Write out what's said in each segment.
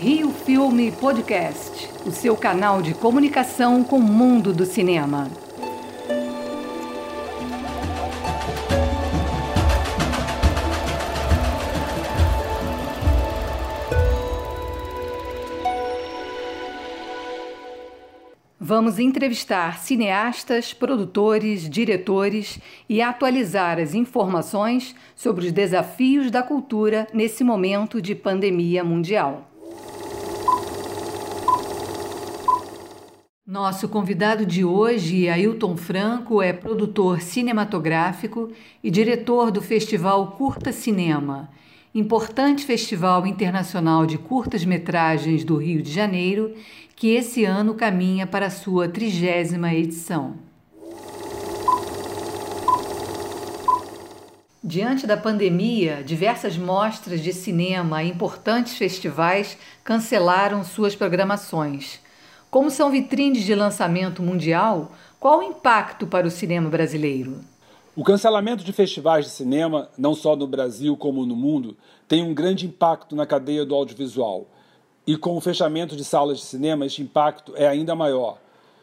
Rio Filme Podcast, o seu canal de comunicação com o mundo do cinema. Vamos entrevistar cineastas, produtores, diretores e atualizar as informações sobre os desafios da cultura nesse momento de pandemia mundial. Nosso convidado de hoje, Ailton Franco, é produtor cinematográfico e diretor do Festival Curta Cinema, importante festival internacional de curtas-metragens do Rio de Janeiro que esse ano caminha para a sua trigésima edição. Diante da pandemia, diversas mostras de cinema e importantes festivais cancelaram suas programações. Como são vitrines de lançamento mundial, qual o impacto para o cinema brasileiro? O cancelamento de festivais de cinema, não só no Brasil como no mundo, tem um grande impacto na cadeia do audiovisual e com o fechamento de salas de cinema, este impacto é ainda maior.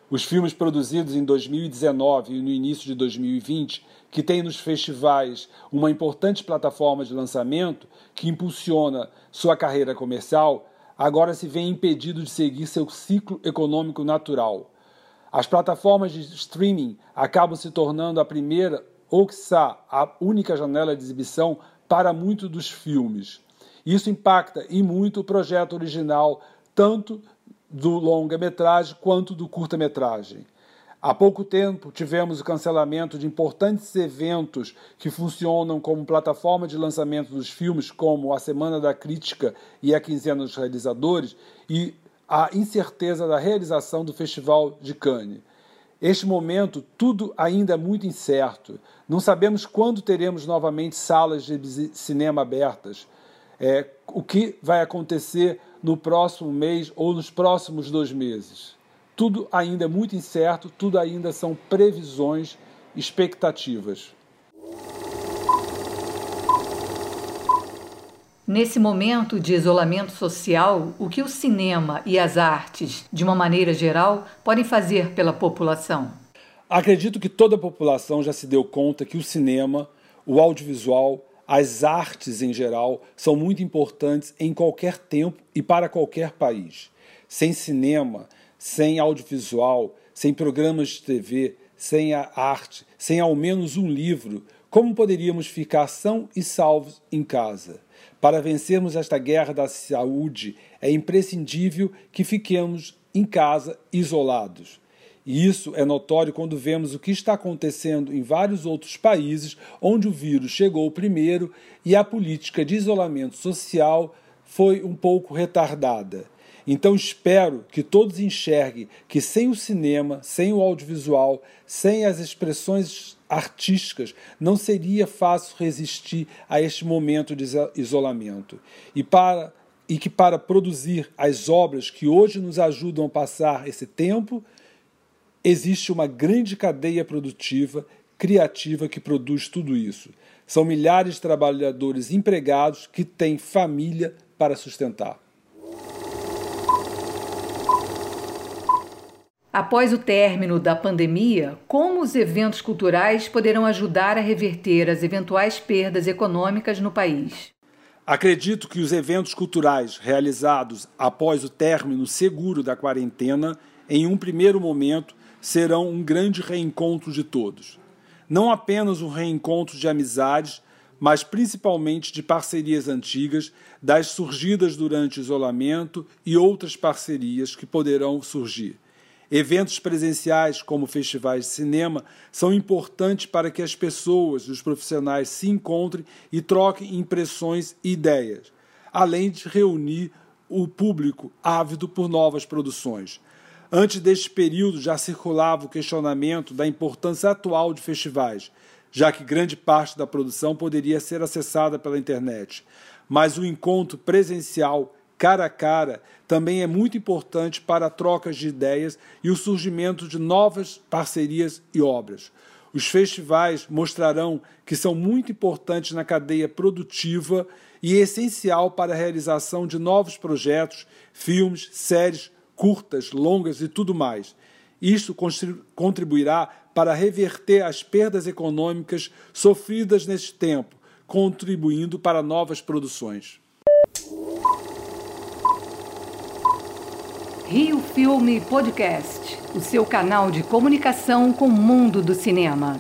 Os filmes produzidos em 2019 e no início de 2020, que têm nos festivais uma importante plataforma de lançamento que impulsiona sua carreira comercial, agora se vêem impedidos de seguir seu ciclo econômico natural. As plataformas de streaming acabam se tornando a primeira, ou quiçá a única janela de exibição para muitos dos filmes. Isso impacta e muito o projeto original, tanto do longa-metragem quanto do curta-metragem. Há pouco tempo tivemos o cancelamento de importantes eventos que funcionam como plataforma de lançamento dos filmes, como a Semana da Crítica e a Quinzena dos Realizadores, e a incerteza da realização do Festival de Cannes. Este momento, tudo ainda é muito incerto. Não sabemos quando teremos novamente salas de cinema abertas é, o que vai acontecer no próximo mês ou nos próximos dois meses. Tudo ainda é muito incerto, tudo ainda são previsões, expectativas. Nesse momento de isolamento social, o que o cinema e as artes, de uma maneira geral, podem fazer pela população? Acredito que toda a população já se deu conta que o cinema, o audiovisual, as artes em geral são muito importantes em qualquer tempo e para qualquer país. Sem cinema, sem audiovisual, sem programas de TV, sem a arte, sem ao menos um livro, como poderíamos ficar são e salvos em casa? Para vencermos esta guerra da saúde, é imprescindível que fiquemos em casa isolados. E isso é notório quando vemos o que está acontecendo em vários outros países onde o vírus chegou primeiro e a política de isolamento social foi um pouco retardada. Então espero que todos enxerguem que sem o cinema, sem o audiovisual, sem as expressões artísticas, não seria fácil resistir a este momento de isolamento. E para e que para produzir as obras que hoje nos ajudam a passar esse tempo, Existe uma grande cadeia produtiva, criativa que produz tudo isso. São milhares de trabalhadores empregados que têm família para sustentar. Após o término da pandemia, como os eventos culturais poderão ajudar a reverter as eventuais perdas econômicas no país? Acredito que os eventos culturais realizados após o término seguro da quarentena, em um primeiro momento, serão um grande reencontro de todos. Não apenas um reencontro de amizades, mas principalmente de parcerias antigas, das surgidas durante isolamento e outras parcerias que poderão surgir. Eventos presenciais, como festivais de cinema, são importantes para que as pessoas e os profissionais se encontrem e troquem impressões e ideias, além de reunir o público ávido por novas produções. Antes deste período já circulava o questionamento da importância atual de festivais, já que grande parte da produção poderia ser acessada pela internet. Mas o encontro presencial, cara a cara, também é muito importante para trocas de ideias e o surgimento de novas parcerias e obras. Os festivais mostrarão que são muito importantes na cadeia produtiva e essencial para a realização de novos projetos, filmes, séries, curtas, longas e tudo mais. Isso contribuirá para reverter as perdas econômicas sofridas neste tempo, contribuindo para novas produções. Rio Filme Podcast, o seu canal de comunicação com o mundo do cinema.